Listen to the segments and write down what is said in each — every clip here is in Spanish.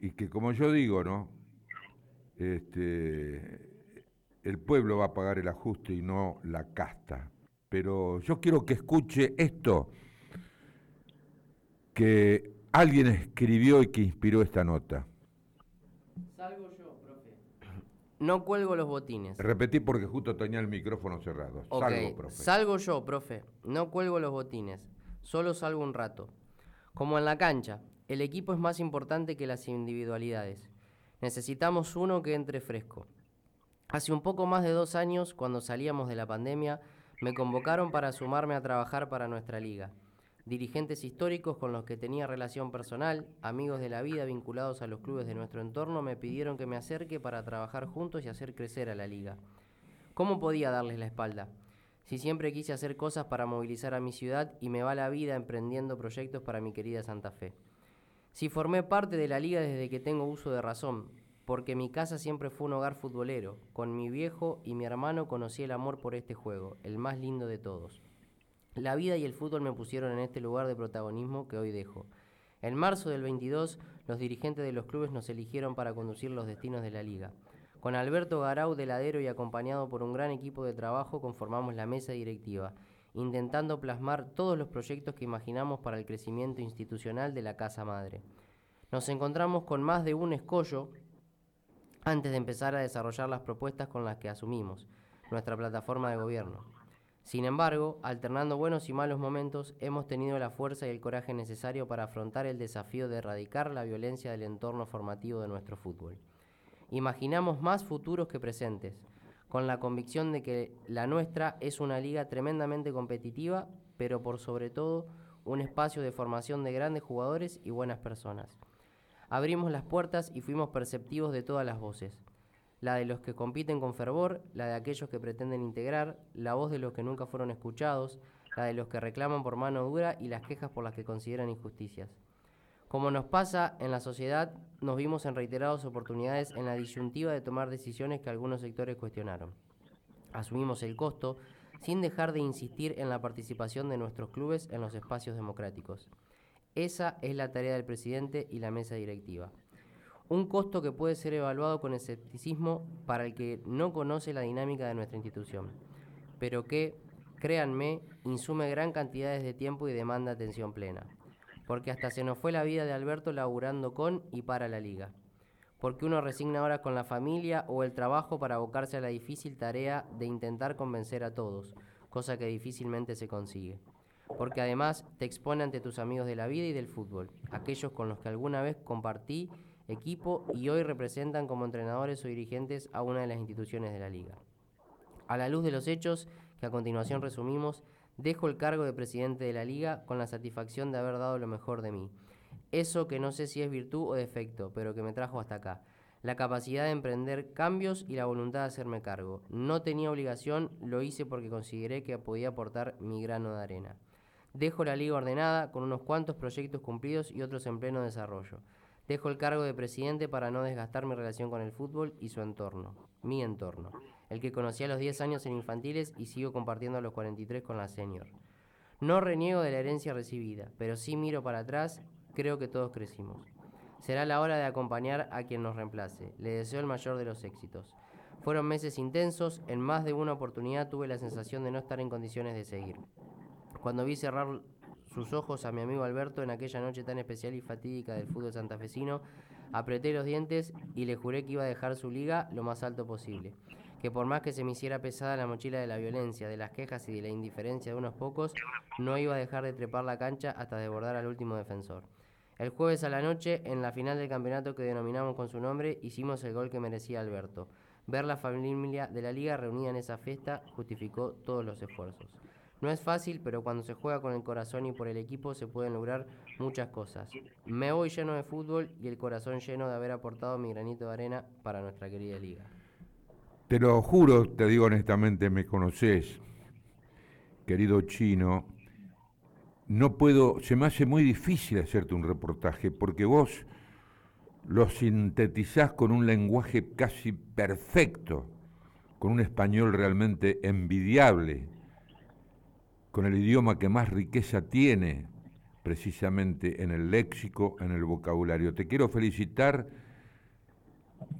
y que como yo digo, ¿no? Este, el pueblo va a pagar el ajuste y no la casta. Pero yo quiero que escuche esto que alguien escribió y que inspiró esta nota. Salgo yo, profe. No cuelgo los botines. Repetí porque justo tenía el micrófono cerrado. Salgo, profe. Salgo yo, profe. No cuelgo los botines. Solo salgo un rato. Como en la cancha, el equipo es más importante que las individualidades. Necesitamos uno que entre fresco. Hace un poco más de dos años, cuando salíamos de la pandemia, me convocaron para sumarme a trabajar para nuestra liga. Dirigentes históricos con los que tenía relación personal, amigos de la vida vinculados a los clubes de nuestro entorno, me pidieron que me acerque para trabajar juntos y hacer crecer a la liga. ¿Cómo podía darles la espalda? Si siempre quise hacer cosas para movilizar a mi ciudad y me va la vida emprendiendo proyectos para mi querida Santa Fe. Si formé parte de la liga desde que tengo uso de razón, porque mi casa siempre fue un hogar futbolero. Con mi viejo y mi hermano conocí el amor por este juego, el más lindo de todos. La vida y el fútbol me pusieron en este lugar de protagonismo que hoy dejo. En marzo del 22, los dirigentes de los clubes nos eligieron para conducir los destinos de la liga. Con Alberto Garau de ladero y acompañado por un gran equipo de trabajo conformamos la mesa directiva intentando plasmar todos los proyectos que imaginamos para el crecimiento institucional de la Casa Madre. Nos encontramos con más de un escollo antes de empezar a desarrollar las propuestas con las que asumimos nuestra plataforma de gobierno. Sin embargo, alternando buenos y malos momentos, hemos tenido la fuerza y el coraje necesario para afrontar el desafío de erradicar la violencia del entorno formativo de nuestro fútbol. Imaginamos más futuros que presentes, con la convicción de que la nuestra es una liga tremendamente competitiva, pero por sobre todo un espacio de formación de grandes jugadores y buenas personas. Abrimos las puertas y fuimos perceptivos de todas las voces. La de los que compiten con fervor, la de aquellos que pretenden integrar, la voz de los que nunca fueron escuchados, la de los que reclaman por mano dura y las quejas por las que consideran injusticias. Como nos pasa en la sociedad, nos vimos en reiteradas oportunidades en la disyuntiva de tomar decisiones que algunos sectores cuestionaron. Asumimos el costo sin dejar de insistir en la participación de nuestros clubes en los espacios democráticos. Esa es la tarea del presidente y la mesa directiva. Un costo que puede ser evaluado con escepticismo para el que no conoce la dinámica de nuestra institución, pero que, créanme, insume gran cantidades de tiempo y demanda atención plena porque hasta se nos fue la vida de Alberto laburando con y para la liga. Porque uno resigna ahora con la familia o el trabajo para abocarse a la difícil tarea de intentar convencer a todos, cosa que difícilmente se consigue. Porque además te expone ante tus amigos de la vida y del fútbol, aquellos con los que alguna vez compartí equipo y hoy representan como entrenadores o dirigentes a una de las instituciones de la liga. A la luz de los hechos, que a continuación resumimos, Dejo el cargo de presidente de la liga con la satisfacción de haber dado lo mejor de mí. Eso que no sé si es virtud o defecto, pero que me trajo hasta acá. La capacidad de emprender cambios y la voluntad de hacerme cargo. No tenía obligación, lo hice porque consideré que podía aportar mi grano de arena. Dejo la liga ordenada, con unos cuantos proyectos cumplidos y otros en pleno desarrollo. Dejo el cargo de presidente para no desgastar mi relación con el fútbol y su entorno, mi entorno el que conocí a los 10 años en infantiles y sigo compartiendo a los 43 con la senior. No reniego de la herencia recibida, pero sí miro para atrás, creo que todos crecimos. Será la hora de acompañar a quien nos reemplace. Le deseo el mayor de los éxitos. Fueron meses intensos, en más de una oportunidad tuve la sensación de no estar en condiciones de seguir. Cuando vi cerrar sus ojos a mi amigo Alberto en aquella noche tan especial y fatídica del fútbol santafesino, apreté los dientes y le juré que iba a dejar su liga lo más alto posible que por más que se me hiciera pesada la mochila de la violencia, de las quejas y de la indiferencia de unos pocos, no iba a dejar de trepar la cancha hasta desbordar al último defensor. El jueves a la noche, en la final del campeonato que denominamos con su nombre, hicimos el gol que merecía Alberto. Ver la familia de la liga reunida en esa fiesta justificó todos los esfuerzos. No es fácil, pero cuando se juega con el corazón y por el equipo se pueden lograr muchas cosas. Me voy lleno de fútbol y el corazón lleno de haber aportado mi granito de arena para nuestra querida liga. Te lo juro, te digo honestamente, me conoces, querido chino. No puedo, se me hace muy difícil hacerte un reportaje porque vos lo sintetizás con un lenguaje casi perfecto, con un español realmente envidiable, con el idioma que más riqueza tiene, precisamente en el léxico, en el vocabulario. Te quiero felicitar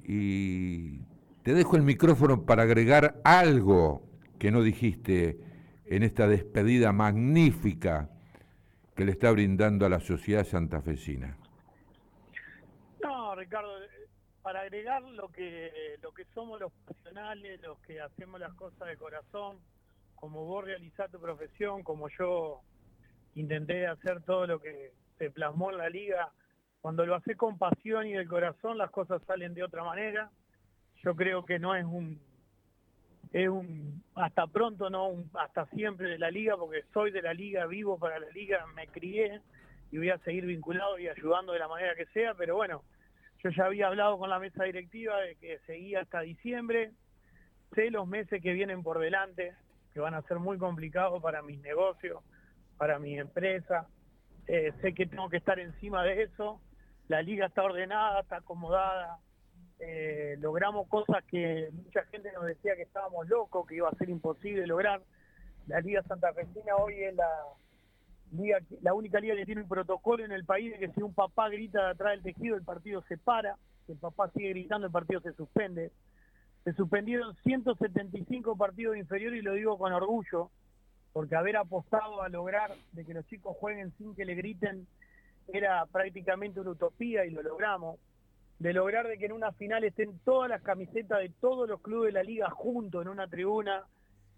y te dejo el micrófono para agregar algo que no dijiste en esta despedida magnífica que le está brindando a la sociedad santafesina. No, Ricardo, para agregar lo que, lo que somos los profesionales, los que hacemos las cosas de corazón, como vos realizás tu profesión, como yo intenté hacer todo lo que se plasmó en la liga, cuando lo haces con pasión y del corazón las cosas salen de otra manera. Yo creo que no es un es un hasta pronto, no hasta siempre de la liga, porque soy de la liga, vivo para la liga, me crié y voy a seguir vinculado y ayudando de la manera que sea, pero bueno, yo ya había hablado con la mesa directiva de que seguía hasta diciembre, sé los meses que vienen por delante, que van a ser muy complicados para mis negocios, para mi empresa, eh, sé que tengo que estar encima de eso, la liga está ordenada, está acomodada, eh, logramos cosas que mucha gente nos decía que estábamos locos, que iba a ser imposible lograr. La Liga Santa Santafesina hoy es la liga, la única liga que tiene un protocolo en el país de que si un papá grita de atrás del tejido, el partido se para, si el papá sigue gritando, el partido se suspende. Se suspendieron 175 partidos inferiores y lo digo con orgullo, porque haber apostado a lograr de que los chicos jueguen sin que le griten era prácticamente una utopía y lo logramos de lograr de que en una final estén todas las camisetas de todos los clubes de la liga juntos en una tribuna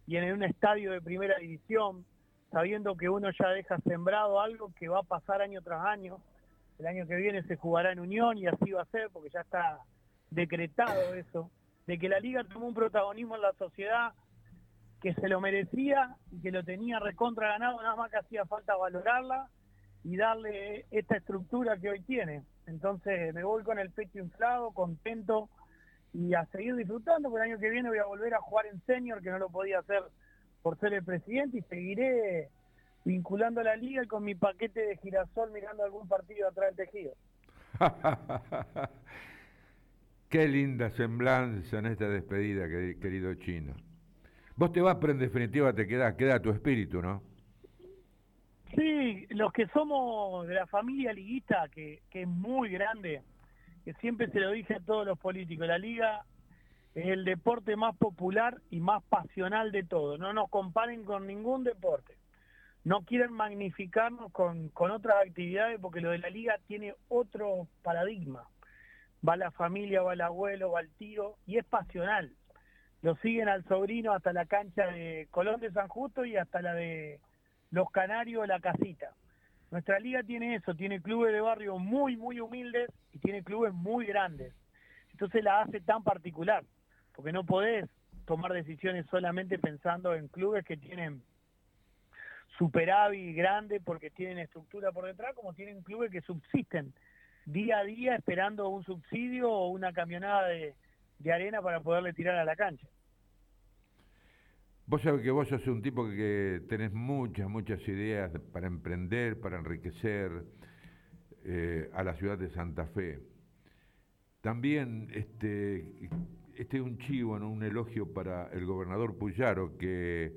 y en un estadio de primera división, sabiendo que uno ya deja sembrado algo que va a pasar año tras año. El año que viene se jugará en Unión y así va a ser porque ya está decretado eso, de que la liga tomó un protagonismo en la sociedad que se lo merecía y que lo tenía recontra ganado, nada más que hacía falta valorarla y darle esta estructura que hoy tiene. Entonces me voy con el pecho inflado, contento y a seguir disfrutando, porque el año que viene voy a volver a jugar en senior, que no lo podía hacer por ser el presidente, y seguiré vinculando a la liga y con mi paquete de girasol mirando algún partido atrás del tejido. Qué linda semblanza en esta despedida, querido chino. Vos te vas, pero en definitiva te queda, queda tu espíritu, ¿no? Sí, los que somos de la familia liguista, que, que es muy grande, que siempre se lo dije a todos los políticos, la liga es el deporte más popular y más pasional de todo. No nos comparen con ningún deporte. No quieren magnificarnos con, con otras actividades porque lo de la liga tiene otro paradigma. Va la familia, va el abuelo, va el tío y es pasional. Lo siguen al sobrino hasta la cancha de Colón de San Justo y hasta la de los Canarios, la casita. Nuestra liga tiene eso, tiene clubes de barrio muy, muy humildes y tiene clubes muy grandes. Entonces la hace tan particular, porque no podés tomar decisiones solamente pensando en clubes que tienen superávit grande porque tienen estructura por detrás, como tienen clubes que subsisten día a día esperando un subsidio o una camionada de, de arena para poderle tirar a la cancha. Vos sabés que vos sos un tipo que tenés muchas, muchas ideas para emprender, para enriquecer eh, a la ciudad de Santa Fe. También este, este es un chivo, un elogio para el gobernador Puyaro, que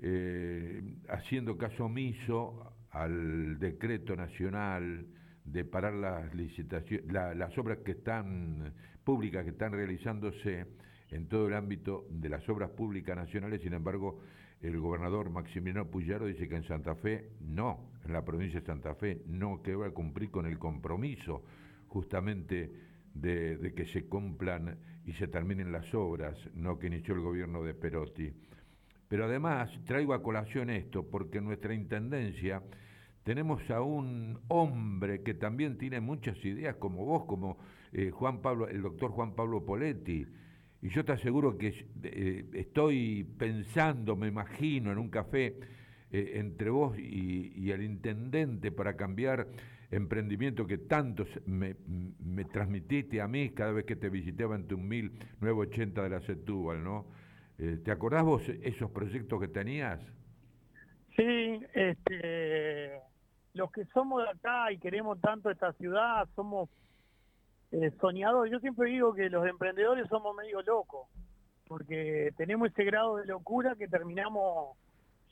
eh, haciendo caso omiso al decreto nacional de parar las licitaciones, las obras que están públicas que están realizándose, en todo el ámbito de las obras públicas nacionales, sin embargo, el gobernador Maximiliano Puyaro dice que en Santa Fe no, en la provincia de Santa Fe no, que va a cumplir con el compromiso justamente de, que se cumplan y se terminen las obras, no que inició el gobierno de Perotti. Pero además traigo a colación esto porque en nuestra intendencia tenemos a un hombre que también tiene muchas ideas como vos, como eh, Juan Pablo, el doctor Juan Pablo Poletti, y yo te aseguro que eh, estoy pensando, me imagino, en un café eh, entre vos y, el intendente para cambiar emprendimiento que tanto me, transmitiste a mí cada vez que te visitaba en tu 1980 de la Setúbal, ¿no? Eh, ¿Te acordás vos esos proyectos que tenías? Sí, este, los que somos de acá y queremos tanto esta ciudad, somos eh, soñador. Yo siempre digo que los emprendedores somos medio locos, porque tenemos ese grado de locura que terminamos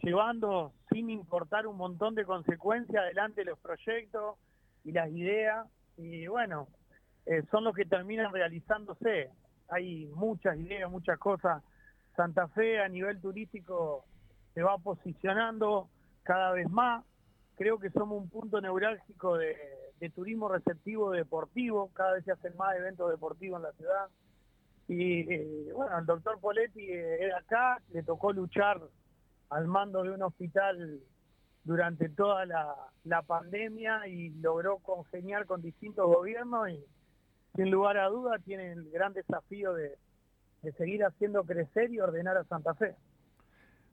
llevando sin importar un montón de consecuencias adelante los proyectos y las ideas y bueno, eh, son los que terminan realizándose. Hay muchas ideas, muchas cosas. Santa Fe a nivel turístico se va posicionando cada vez más. Creo que somos un punto neurálgico de, turismo receptivo deportivo. Cada vez se hacen más eventos deportivos en la ciudad. Y eh, bueno, el doctor Poletti eh, era acá, le tocó luchar al mando de un hospital durante toda la, pandemia y logró congeniar con distintos gobiernos y sin lugar a duda tiene el gran desafío de, seguir haciendo crecer y ordenar a Santa Fe.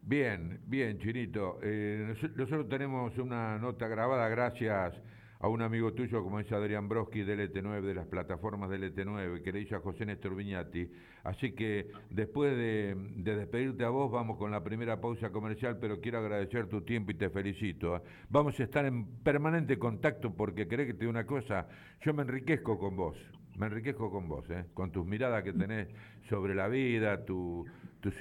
Bien, bien, Chinito. Eh, nosotros tenemos una nota grabada gracias a un amigo tuyo como es Adrián Broski del ET9, de las plataformas del ET9, que le hizo a José Néstor Viñati. Así que después de, despedirte a vos, vamos con la primera pausa comercial, pero quiero agradecer tu tiempo y te felicito. ¿eh? Vamos a estar en permanente contacto porque querés que te diga una cosa, yo me enriquezco con vos, me enriquezco con vos, ¿eh? con tus miradas que tenés sobre la vida, tus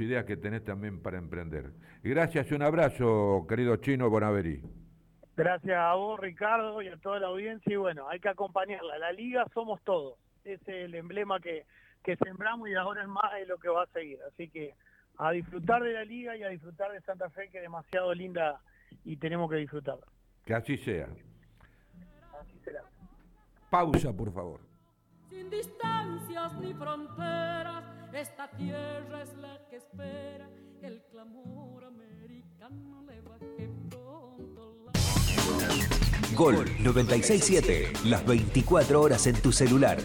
ideas que tenés también para emprender. gracias y un abrazo, querido Chino Bonaveri. Gracias a vos, Ricardo, y a toda la audiencia. Y bueno, hay que acompañarla. La liga somos todos. Ese es el emblema que, que sembramos y ahora es más de lo que va a seguir. Así que a disfrutar de la liga y a disfrutar de Santa Fe, que es demasiado linda y tenemos que disfrutarla. Que así sea. Así será. Pausa, por favor. Sin distancias ni fronteras, esta tierra es la que espera el clamor americano le baje Gol 967, las 24 horas en tu celular.